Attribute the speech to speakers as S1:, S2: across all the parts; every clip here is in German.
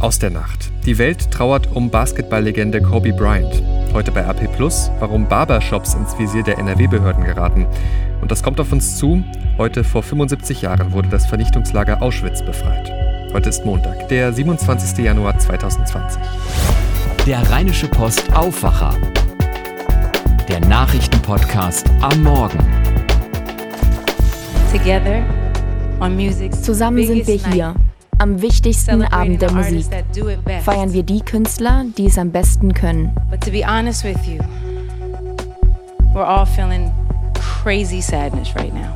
S1: Aus der Nacht. Die Welt trauert um Basketballlegende Kobe Bryant. Heute bei AP Plus, warum Barbershops ins Visier der NRW-Behörden geraten. Und das kommt auf uns zu. Heute vor 75 Jahren wurde das Vernichtungslager Auschwitz befreit. Heute ist Montag, der 27. Januar 2020.
S2: Der Rheinische Post Aufwacher. Der Nachrichtenpodcast am Morgen.
S3: Zusammen sind wir hier am wichtigsten Abend der Musik feiern wir die Künstler, die es am besten können.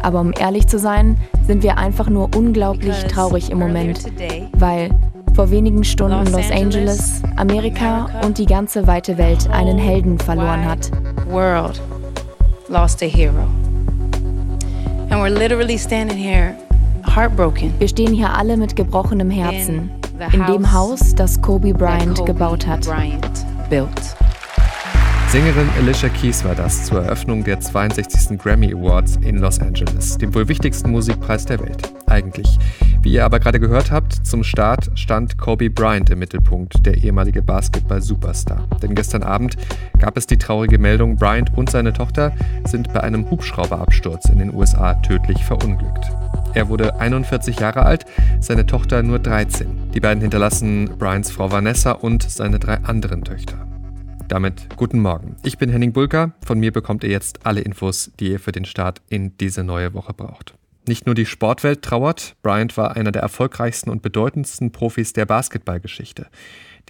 S3: Aber um ehrlich zu sein, sind wir einfach nur unglaublich traurig im Moment, weil vor wenigen Stunden Los Angeles, Amerika und die ganze weite Welt einen Helden verloren hat. World lost a hero. And we're literally standing here wir stehen hier alle mit gebrochenem Herzen in dem Haus, das Kobe Bryant gebaut hat.
S1: Sängerin Alicia Keys war das zur Eröffnung der 62. Grammy Awards in Los Angeles, dem wohl wichtigsten Musikpreis der Welt. Eigentlich. Wie ihr aber gerade gehört habt, zum Start stand Kobe Bryant im Mittelpunkt, der ehemalige Basketball-Superstar. Denn gestern Abend gab es die traurige Meldung, Bryant und seine Tochter sind bei einem Hubschrauberabsturz in den USA tödlich verunglückt. Er wurde 41 Jahre alt, seine Tochter nur 13. Die beiden hinterlassen Bryans Frau Vanessa und seine drei anderen Töchter. Damit guten Morgen. Ich bin Henning Bulka. Von mir bekommt ihr jetzt alle Infos, die ihr für den Start in diese neue Woche braucht. Nicht nur die Sportwelt trauert, Bryant war einer der erfolgreichsten und bedeutendsten Profis der Basketballgeschichte.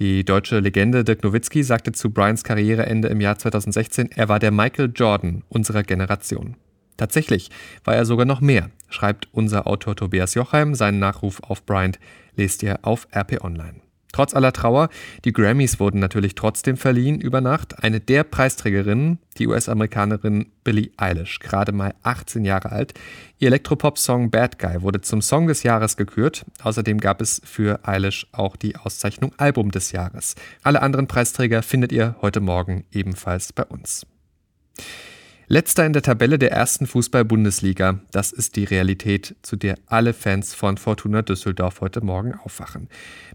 S1: Die deutsche Legende Dirk Nowitzki sagte zu Bryants Karriereende im Jahr 2016, er war der Michael Jordan unserer Generation. Tatsächlich war er sogar noch mehr, schreibt unser Autor Tobias Jochheim. Seinen Nachruf auf Bryant lest ihr auf RP Online. Trotz aller Trauer, die Grammys wurden natürlich trotzdem verliehen über Nacht. Eine der Preisträgerinnen, die US-Amerikanerin Billie Eilish, gerade mal 18 Jahre alt. Ihr Elektropop-Song Bad Guy wurde zum Song des Jahres gekürt. Außerdem gab es für Eilish auch die Auszeichnung Album des Jahres. Alle anderen Preisträger findet ihr heute Morgen ebenfalls bei uns. Letzter in der Tabelle der ersten Fußball-Bundesliga. Das ist die Realität, zu der alle Fans von Fortuna Düsseldorf heute Morgen aufwachen.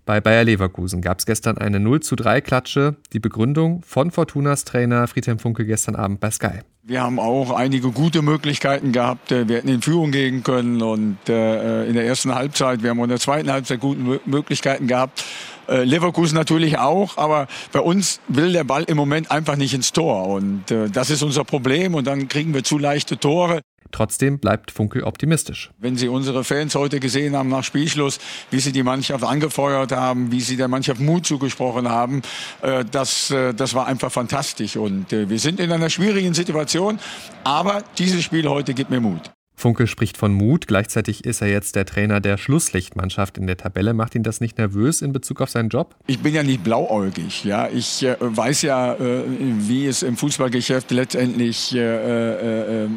S1: Bei Bayer Leverkusen gab es gestern eine 0 zu 3 Klatsche. Die Begründung von Fortunas Trainer Friedhelm Funke gestern Abend bei Sky.
S4: Wir haben auch einige gute Möglichkeiten gehabt. Wir hätten in Führung gehen können und äh, in der ersten Halbzeit, wir haben in der zweiten Halbzeit gute Möglichkeiten gehabt. Äh, Leverkusen natürlich auch, aber bei uns will der Ball im Moment einfach nicht ins Tor und äh, das ist unser Problem und dann kriegen wir zu leichte Tore.
S1: Trotzdem bleibt Funkel optimistisch.
S4: Wenn Sie unsere Fans heute gesehen haben nach Spielschluss, wie sie die Mannschaft angefeuert haben, wie sie der Mannschaft Mut zugesprochen haben, äh, das, äh, das war einfach fantastisch. Und äh, wir sind in einer schwierigen Situation, aber dieses Spiel heute gibt mir Mut.
S1: Funke spricht von Mut. Gleichzeitig ist er jetzt der Trainer der Schlusslichtmannschaft in der Tabelle. Macht ihn das nicht nervös in Bezug auf seinen Job?
S4: Ich bin ja nicht blauäugig. Ja? Ich äh, weiß ja, äh, wie es im Fußballgeschäft letztendlich äh, äh, äh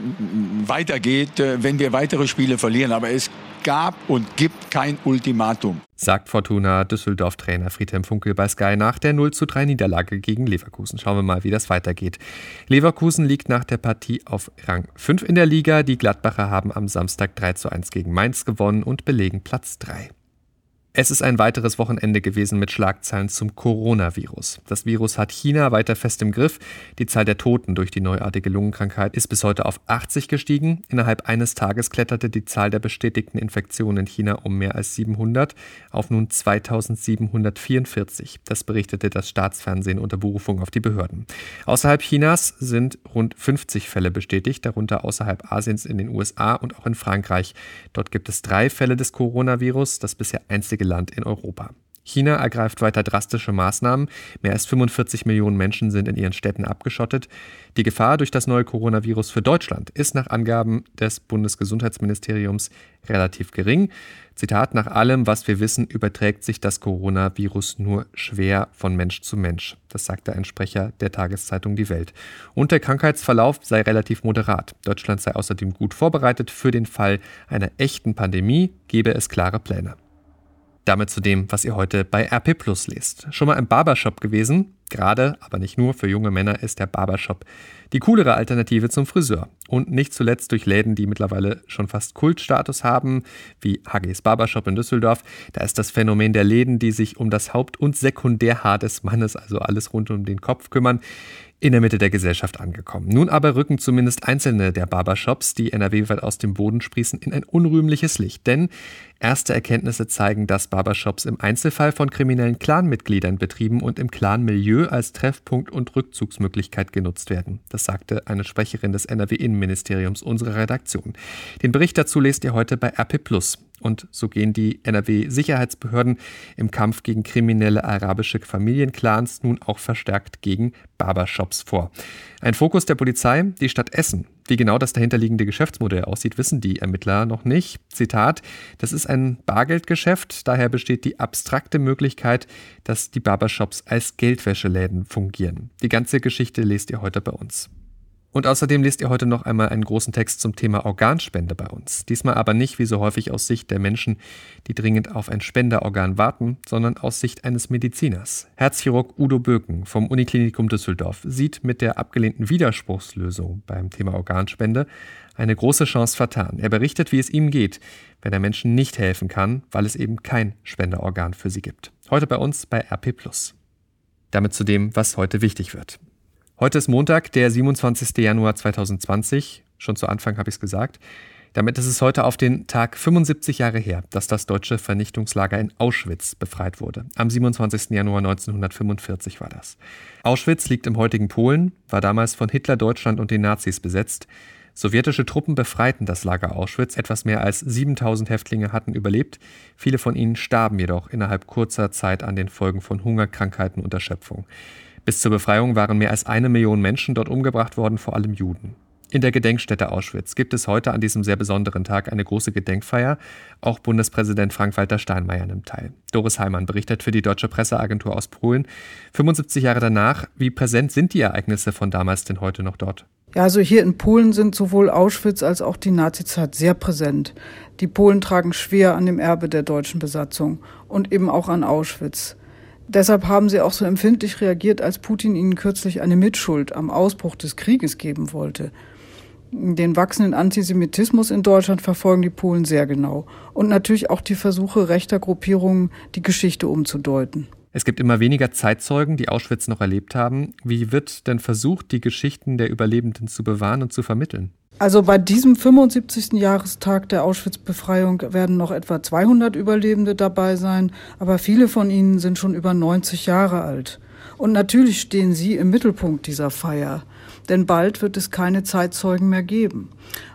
S4: weitergeht, äh, wenn wir weitere Spiele verlieren. Aber es gab und gibt kein Ultimatum.
S1: Sagt Fortuna Düsseldorf-Trainer Friedhelm Funkel bei Sky nach der 0 zu 3 Niederlage gegen Leverkusen. Schauen wir mal, wie das weitergeht. Leverkusen liegt nach der Partie auf Rang 5 in der Liga. Die Gladbacher haben am Samstag 3 zu 1 gegen Mainz gewonnen und belegen Platz 3. Es ist ein weiteres Wochenende gewesen mit Schlagzeilen zum Coronavirus. Das Virus hat China weiter fest im Griff. Die Zahl der Toten durch die neuartige Lungenkrankheit ist bis heute auf 80 gestiegen. Innerhalb eines Tages kletterte die Zahl der bestätigten Infektionen in China um mehr als 700 auf nun 2744. Das berichtete das Staatsfernsehen unter Berufung auf die Behörden. Außerhalb Chinas sind rund 50 Fälle bestätigt, darunter außerhalb Asiens in den USA und auch in Frankreich. Dort gibt es drei Fälle des Coronavirus, das bisher einzige einzige Land in Europa. China ergreift weiter drastische Maßnahmen. Mehr als 45 Millionen Menschen sind in ihren Städten abgeschottet. Die Gefahr durch das neue Coronavirus für Deutschland ist nach Angaben des Bundesgesundheitsministeriums relativ gering. Zitat, nach allem, was wir wissen, überträgt sich das Coronavirus nur schwer von Mensch zu Mensch. Das sagte ein Sprecher der Tageszeitung Die Welt. Und der Krankheitsverlauf sei relativ moderat. Deutschland sei außerdem gut vorbereitet. Für den Fall einer echten Pandemie gebe es klare Pläne. Damit zu dem, was ihr heute bei RP Plus lest. Schon mal im Barbershop gewesen? Gerade, aber nicht nur, für junge Männer ist der Barbershop die coolere Alternative zum Friseur. Und nicht zuletzt durch Läden, die mittlerweile schon fast Kultstatus haben, wie HGs Barbershop in Düsseldorf. Da ist das Phänomen der Läden, die sich um das Haupt- und Sekundärhaar des Mannes, also alles rund um den Kopf kümmern, in der Mitte der Gesellschaft angekommen. Nun aber rücken zumindest einzelne der Barbershops, die NRW-weit aus dem Boden sprießen, in ein unrühmliches Licht. Denn erste Erkenntnisse zeigen, dass Barbershops im Einzelfall von kriminellen Clanmitgliedern betrieben und im Clan-Milieu als Treffpunkt und Rückzugsmöglichkeit genutzt werden. Das sagte eine Sprecherin des NRW-Innenministeriums unserer Redaktion. Den Bericht dazu lest ihr heute bei RP+. Und so gehen die NRW-Sicherheitsbehörden im Kampf gegen kriminelle arabische Familienclans nun auch verstärkt gegen Barbershops vor. Ein Fokus der Polizei, die Stadt Essen. Wie genau das dahinterliegende Geschäftsmodell aussieht, wissen die Ermittler noch nicht. Zitat, das ist ein Bargeldgeschäft, daher besteht die abstrakte Möglichkeit, dass die Barbershops als Geldwäscheläden fungieren. Die ganze Geschichte lest ihr heute bei uns. Und außerdem lest ihr heute noch einmal einen großen Text zum Thema Organspende bei uns. Diesmal aber nicht wie so häufig aus Sicht der Menschen, die dringend auf ein Spenderorgan warten, sondern aus Sicht eines Mediziners. Herzchirurg Udo Böken vom Uniklinikum Düsseldorf sieht mit der abgelehnten Widerspruchslösung beim Thema Organspende eine große Chance vertan. Er berichtet, wie es ihm geht, wenn er Menschen nicht helfen kann, weil es eben kein Spenderorgan für sie gibt. Heute bei uns bei RP+. Damit zu dem, was heute wichtig wird. Heute ist Montag, der 27. Januar 2020. Schon zu Anfang habe ich es gesagt. Damit ist es heute auf den Tag 75 Jahre her, dass das deutsche Vernichtungslager in Auschwitz befreit wurde. Am 27. Januar 1945 war das. Auschwitz liegt im heutigen Polen, war damals von Hitler, Deutschland und den Nazis besetzt. Sowjetische Truppen befreiten das Lager Auschwitz. Etwas mehr als 7000 Häftlinge hatten überlebt. Viele von ihnen starben jedoch innerhalb kurzer Zeit an den Folgen von Hunger, Krankheiten und Erschöpfung. Bis zur Befreiung waren mehr als eine Million Menschen dort umgebracht worden, vor allem Juden. In der Gedenkstätte Auschwitz gibt es heute an diesem sehr besonderen Tag eine große Gedenkfeier. Auch Bundespräsident Frank-Walter Steinmeier nimmt teil. Doris Heimann berichtet für die Deutsche Presseagentur aus Polen. 75 Jahre danach, wie präsent sind die Ereignisse von damals denn heute noch dort?
S5: Ja, also hier in Polen sind sowohl Auschwitz als auch die Nazizeit sehr präsent. Die Polen tragen schwer an dem Erbe der deutschen Besatzung und eben auch an Auschwitz. Deshalb haben sie auch so empfindlich reagiert, als Putin ihnen kürzlich eine Mitschuld am Ausbruch des Krieges geben wollte. Den wachsenden Antisemitismus in Deutschland verfolgen die Polen sehr genau. Und natürlich auch die Versuche rechter Gruppierungen, die Geschichte umzudeuten.
S1: Es gibt immer weniger Zeitzeugen, die Auschwitz noch erlebt haben. Wie wird denn versucht, die Geschichten der Überlebenden zu bewahren und zu vermitteln?
S5: Also bei diesem 75. Jahrestag der Auschwitz-Befreiung werden noch etwa 200 Überlebende dabei sein, aber viele von ihnen sind schon über 90 Jahre alt. Und natürlich stehen sie im Mittelpunkt dieser Feier, denn bald wird es keine Zeitzeugen mehr geben.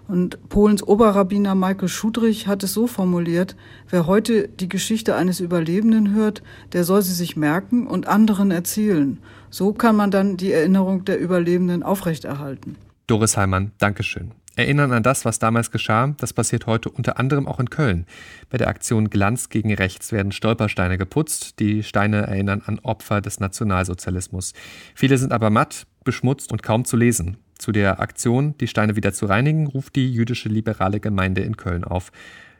S5: Und Polens Oberrabbiner Michael Schudrich hat es so formuliert, wer heute die Geschichte eines Überlebenden hört, der soll sie sich merken und anderen erzählen. So kann man dann die Erinnerung der Überlebenden aufrechterhalten.
S1: Doris Heimann, Dankeschön. Erinnern an das, was damals geschah, das passiert heute unter anderem auch in Köln. Bei der Aktion Glanz gegen Rechts werden Stolpersteine geputzt. Die Steine erinnern an Opfer des Nationalsozialismus. Viele sind aber matt, beschmutzt und kaum zu lesen. Zu der Aktion, die Steine wieder zu reinigen, ruft die jüdische liberale Gemeinde in Köln auf.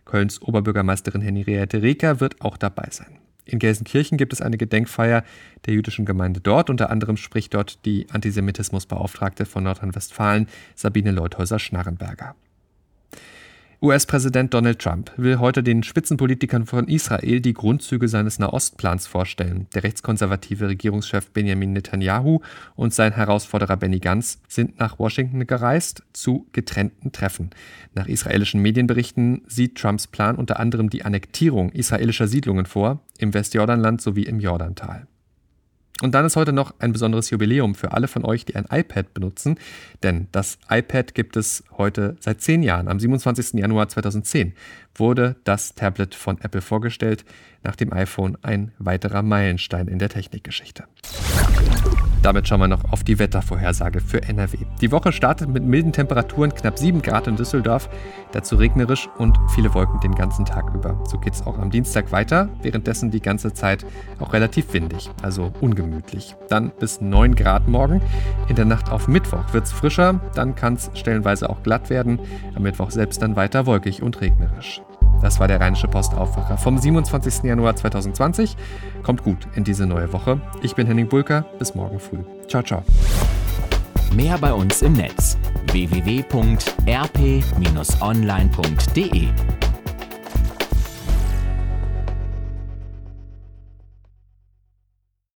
S1: Kölns Oberbürgermeisterin Henriette Reker wird auch dabei sein. In Gelsenkirchen gibt es eine Gedenkfeier der jüdischen Gemeinde dort. Unter anderem spricht dort die Antisemitismusbeauftragte von Nordrhein-Westfalen, Sabine Leuthäuser-Schnarrenberger. US-Präsident Donald Trump will heute den Spitzenpolitikern von Israel die Grundzüge seines Nahostplans vorstellen. Der rechtskonservative Regierungschef Benjamin Netanyahu und sein Herausforderer Benny Gantz sind nach Washington gereist zu getrennten Treffen. Nach israelischen Medienberichten sieht Trumps Plan unter anderem die Annektierung israelischer Siedlungen vor, im Westjordanland sowie im Jordantal. Und dann ist heute noch ein besonderes Jubiläum für alle von euch, die ein iPad benutzen, denn das iPad gibt es heute seit zehn Jahren. Am 27. Januar 2010 wurde das Tablet von Apple vorgestellt, nach dem iPhone ein weiterer Meilenstein in der Technikgeschichte. Damit schauen wir noch auf die Wettervorhersage für NRW. Die Woche startet mit milden Temperaturen, knapp 7 Grad in Düsseldorf, dazu regnerisch und viele Wolken den ganzen Tag über. So geht es auch am Dienstag weiter, währenddessen die ganze Zeit auch relativ windig, also ungemütlich. Dann bis 9 Grad morgen. In der Nacht auf Mittwoch wird es frischer, dann kann es stellenweise auch glatt werden. Am Mittwoch selbst dann weiter wolkig und regnerisch. Das war der Rheinische Post Aufwacher vom 27. Januar 2020. Kommt gut in diese neue Woche. Ich bin Henning Bulker. Bis morgen früh. Ciao, ciao.
S2: Mehr bei uns im Netz www.rp-online.de